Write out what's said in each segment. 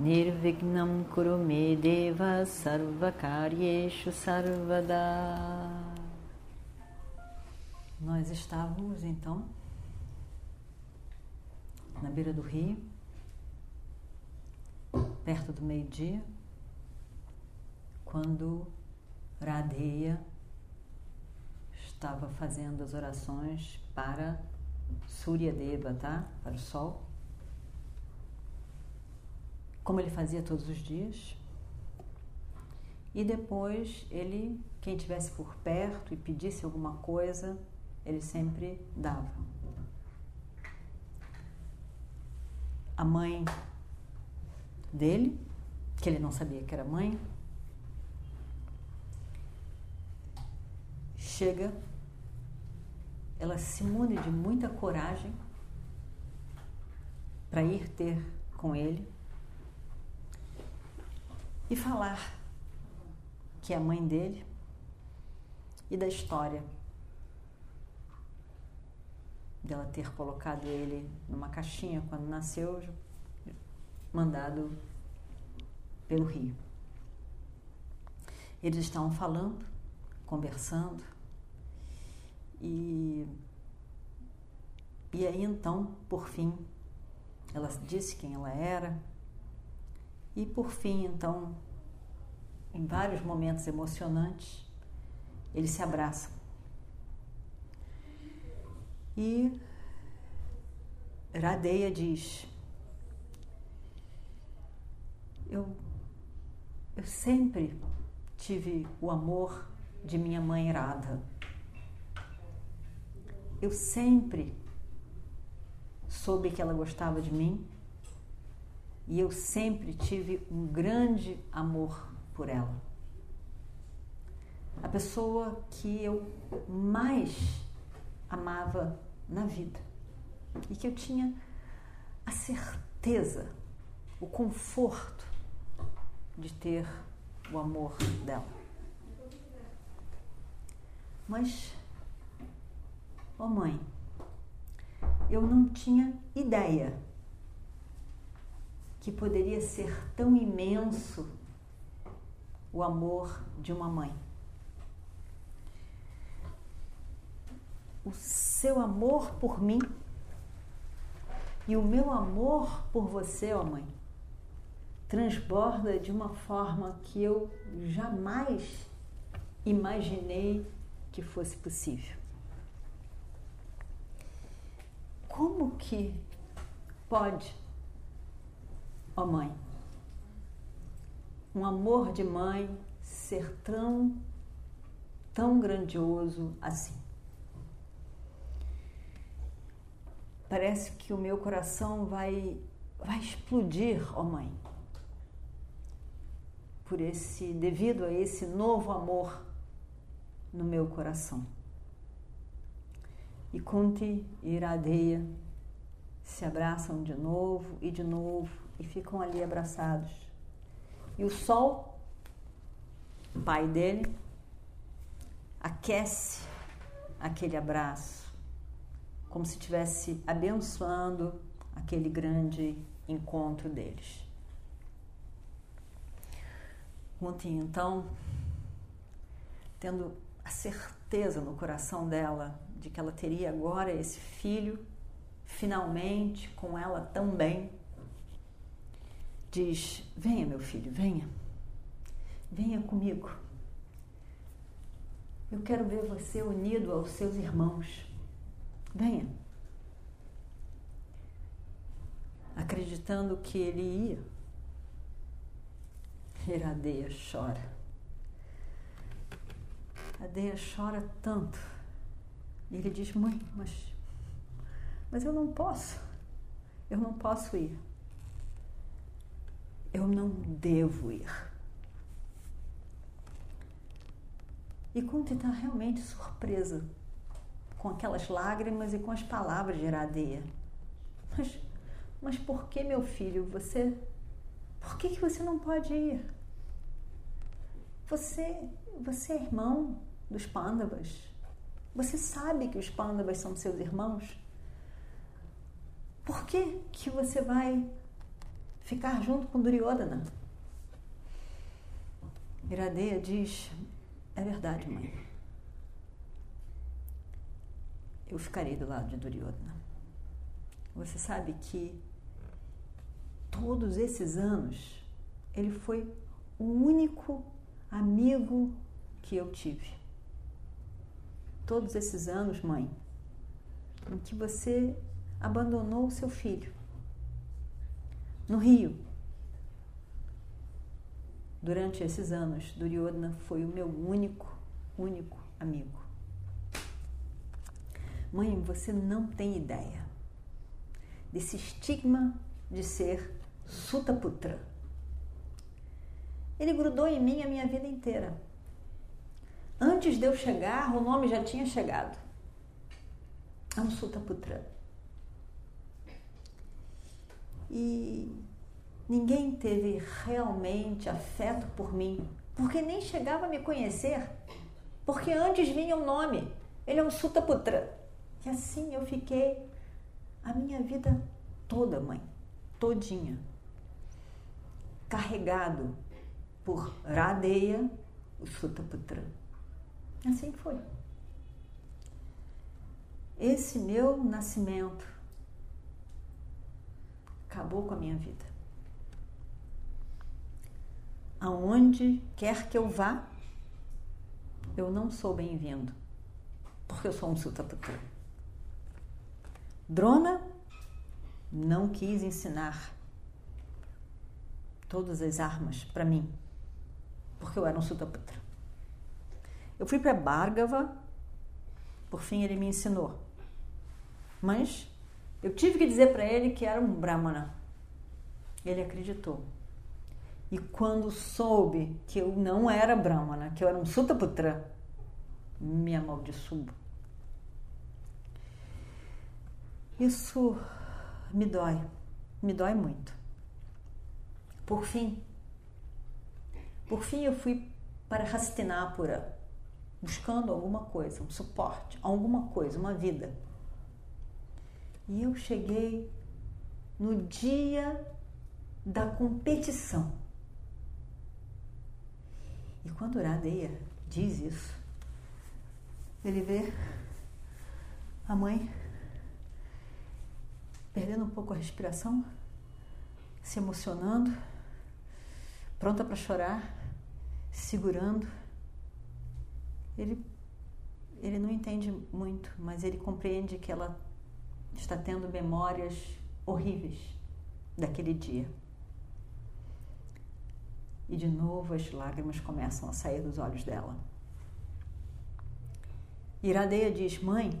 Nirvignam Kurumedeva Sarvakaryeshu Sarvada. Nós estávamos então na beira do rio, perto do meio-dia, quando Radeia estava fazendo as orações para Surya Deva, tá? Para o sol como ele fazia todos os dias. E depois ele, quem tivesse por perto e pedisse alguma coisa, ele sempre dava. A mãe dele, que ele não sabia que era mãe, chega, ela se mune de muita coragem para ir ter com ele e falar que é a mãe dele e da história dela ter colocado ele numa caixinha quando nasceu, mandado pelo rio. Eles estavam falando, conversando, e, e aí então, por fim, ela disse quem ela era, e por fim, então, em vários momentos emocionantes, eles se abraçam. E Radeia diz: eu, eu sempre tive o amor de minha mãe Radha. Eu sempre soube que ela gostava de mim e eu sempre tive um grande amor por ela. A pessoa que eu mais amava na vida e que eu tinha a certeza, o conforto de ter o amor dela. Mas, ó oh mãe, eu não tinha ideia que poderia ser tão imenso o amor de uma mãe. O seu amor por mim e o meu amor por você, ó mãe, transborda de uma forma que eu jamais imaginei que fosse possível. Como que pode ó mãe. Um amor de mãe ser tão, tão grandioso assim. Parece que o meu coração vai, vai explodir, ó mãe, por esse, devido a esse novo amor no meu coração. E Kunti e Iradeia se abraçam de novo e de novo e ficam ali abraçados. E o sol, pai dele, aquece aquele abraço, como se estivesse abençoando aquele grande encontro deles. Ontem, então, tendo a certeza no coração dela de que ela teria agora esse filho, finalmente com ela também, diz: Venha, meu filho, venha. Venha comigo. Eu quero ver você unido aos seus irmãos. Venha. Acreditando que ele ia, Iradeia chora. A Deia chora tanto. E ele diz: Mãe, mas, mas eu não posso. Eu não posso ir eu não devo ir. E Kunti está realmente surpresa com aquelas lágrimas e com as palavras de Iradeia. Mas, mas por que, meu filho, você. Por que, que você não pode ir? Você, você é irmão dos Pandavas. Você sabe que os Pandavas são seus irmãos. Por que, que você vai ficar junto com Duryodhana? Iradeia diz: É verdade, mãe. Eu ficarei do lado de Duryodhana. Você sabe que todos esses anos ele foi o único amigo que eu tive. Todos esses anos, mãe, em que você abandonou o seu filho no Rio. Durante esses anos, Duryodhana foi o meu único, único amigo. Mãe, você não tem ideia desse estigma de ser Sutaputra. Ele grudou em mim a minha vida inteira. Antes de eu chegar, o nome já tinha chegado. É um Sutaputra. E ninguém teve realmente afeto por mim, porque nem chegava a me conhecer, porque antes vinha o nome. Ele é um Sutaputra. E assim eu fiquei a minha vida toda, mãe, todinha, carregado por Radeya, o Sutaputra. Assim foi. Esse meu nascimento acabou com a minha vida. Aonde quer que eu vá, eu não sou bem-vindo, porque eu sou um Sutaputra. Drona não quis ensinar todas as armas para mim, porque eu era um Sutaputra. Eu fui para Bhargava, por fim ele me ensinou. Mas eu tive que dizer para ele que era um Brahmana. Ele acreditou. E quando soube que eu não era Brahmana, que eu era um Sutaputra, me amaldiçoou. Isso me dói, me dói muito. Por fim, por fim eu fui para Hastinapura, buscando alguma coisa, um suporte, alguma coisa, uma vida. E eu cheguei no dia da competição. E quando Uradeia diz isso, ele vê a mãe perdendo um pouco a respiração, se emocionando, pronta para chorar, segurando. Ele, ele não entende muito, mas ele compreende que ela está tendo memórias horríveis daquele dia. E de novo as lágrimas começam a sair dos olhos dela. Iradeia diz: Mãe,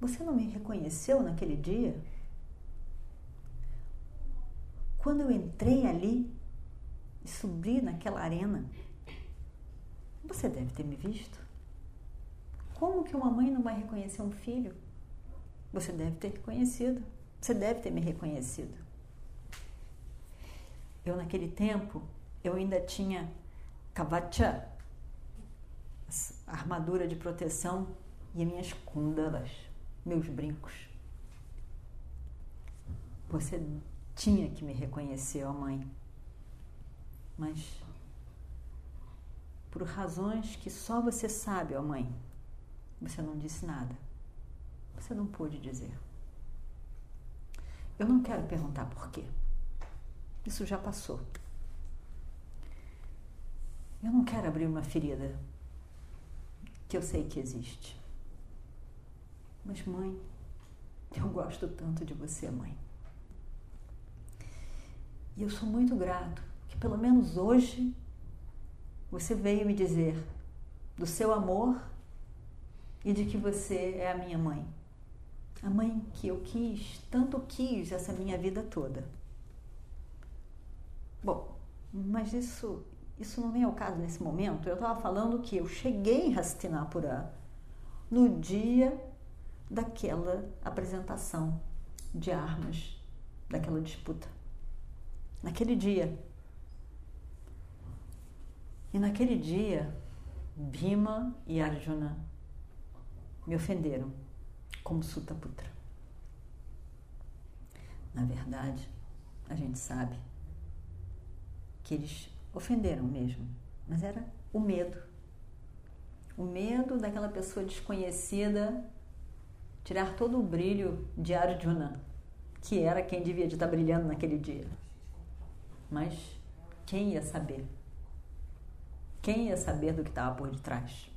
você não me reconheceu naquele dia? Quando eu entrei ali e subi naquela arena, você deve ter me visto. Como que uma mãe não vai reconhecer um filho? Você deve ter reconhecido. Você deve ter me reconhecido. Eu, naquele tempo, eu ainda tinha kavacha, armadura de proteção, e minhas kundalas meus brincos. Você tinha que me reconhecer, ó mãe. Mas por razões que só você sabe, ó mãe, você não disse nada. Você não pôde dizer. Eu não quero perguntar por quê. Isso já passou. Eu não quero abrir uma ferida que eu sei que existe. Mas, mãe, eu gosto tanto de você, mãe. E eu sou muito grato que, pelo menos hoje, você veio me dizer do seu amor e de que você é a minha mãe. A mãe que eu quis, tanto quis essa minha vida toda. Bom, mas isso isso não vem ao caso nesse momento. Eu estava falando que eu cheguei em Hastinapura no dia daquela apresentação de armas, daquela disputa. Naquele dia. E naquele dia, Bhima e Arjuna me ofenderam como Sutaputra. Na verdade, a gente sabe que eles ofenderam mesmo, mas era o medo. O medo daquela pessoa desconhecida tirar todo o brilho de Arjuna, que era quem devia de estar brilhando naquele dia. Mas quem ia saber? Quem ia saber do que estava por detrás?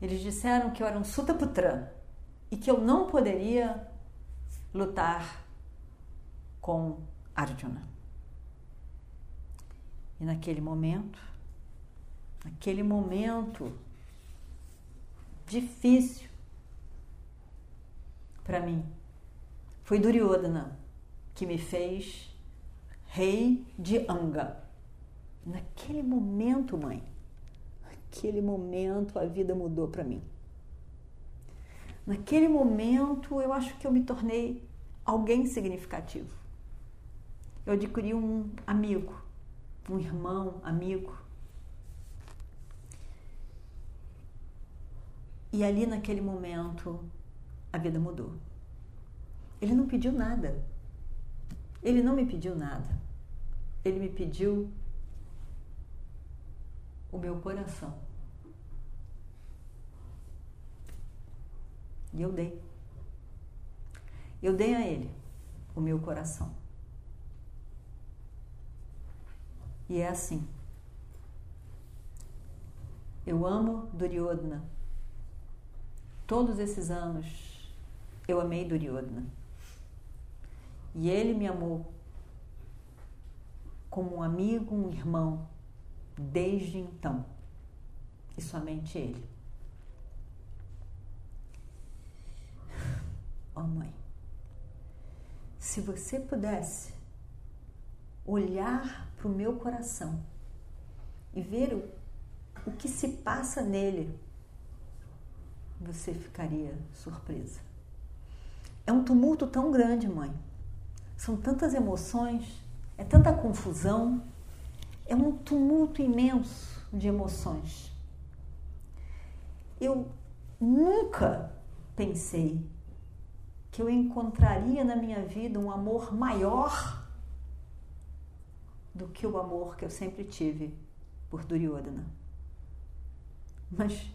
Eles disseram que eu era um Sutaputra e que eu não poderia lutar com Arjuna. E naquele momento, naquele momento difícil para mim, foi Duryodhana que me fez rei de Anga. Naquele momento, mãe, naquele momento a vida mudou para mim. Naquele momento eu acho que eu me tornei alguém significativo eu adquiri um amigo, um irmão, amigo. E ali naquele momento a vida mudou. Ele não pediu nada. Ele não me pediu nada. Ele me pediu o meu coração. E eu dei. Eu dei a ele o meu coração. E é assim. Eu amo Duryodhana. Todos esses anos eu amei Duryodhana. E ele me amou como um amigo, um irmão, desde então. E somente ele. Oh, mãe, se você pudesse olhar para o meu coração e ver o, o que se passa nele, você ficaria surpresa. É um tumulto tão grande, mãe. São tantas emoções, é tanta confusão, é um tumulto imenso de emoções. Eu nunca pensei que eu encontraria na minha vida um amor maior do que o amor que eu sempre tive por Duryodhana. Mas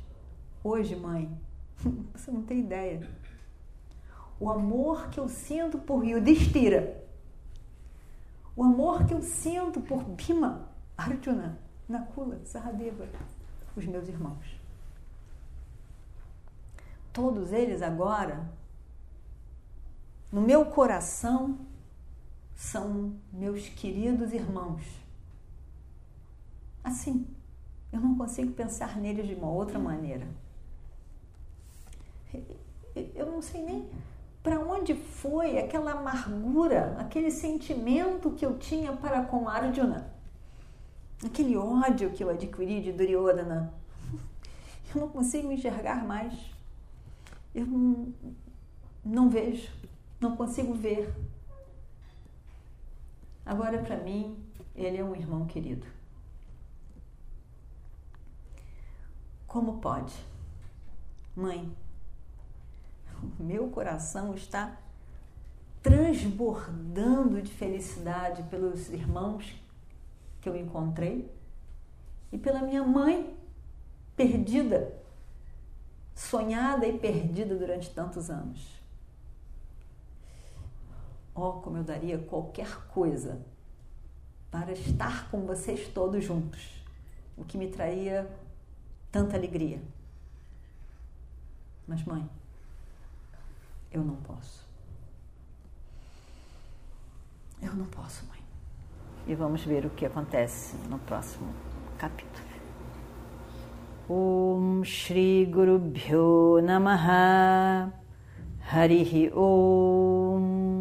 hoje, mãe, você não tem ideia. O amor que eu sinto por Yudhishthira, o amor que eu sinto por Bhima, Arjuna, Nakula, Sahadeva, os meus irmãos. Todos eles agora, no meu coração, são meus queridos irmãos. Assim, eu não consigo pensar neles de uma outra maneira. Eu não sei nem para onde foi aquela amargura, aquele sentimento que eu tinha para com Arjuna, aquele ódio que eu adquiri de Duryodhana. Eu não consigo enxergar mais. Eu não, não vejo, não consigo ver. Agora, para mim, ele é um irmão querido. Como pode? Mãe, o meu coração está transbordando de felicidade pelos irmãos que eu encontrei e pela minha mãe perdida, sonhada e perdida durante tantos anos. Oh, como eu daria qualquer coisa para estar com vocês todos juntos, o que me traria tanta alegria. Mas, mãe, eu não posso. Eu não posso, mãe. E vamos ver o que acontece no próximo capítulo. Om Shri Guru Bhyo Namaha Harihi Om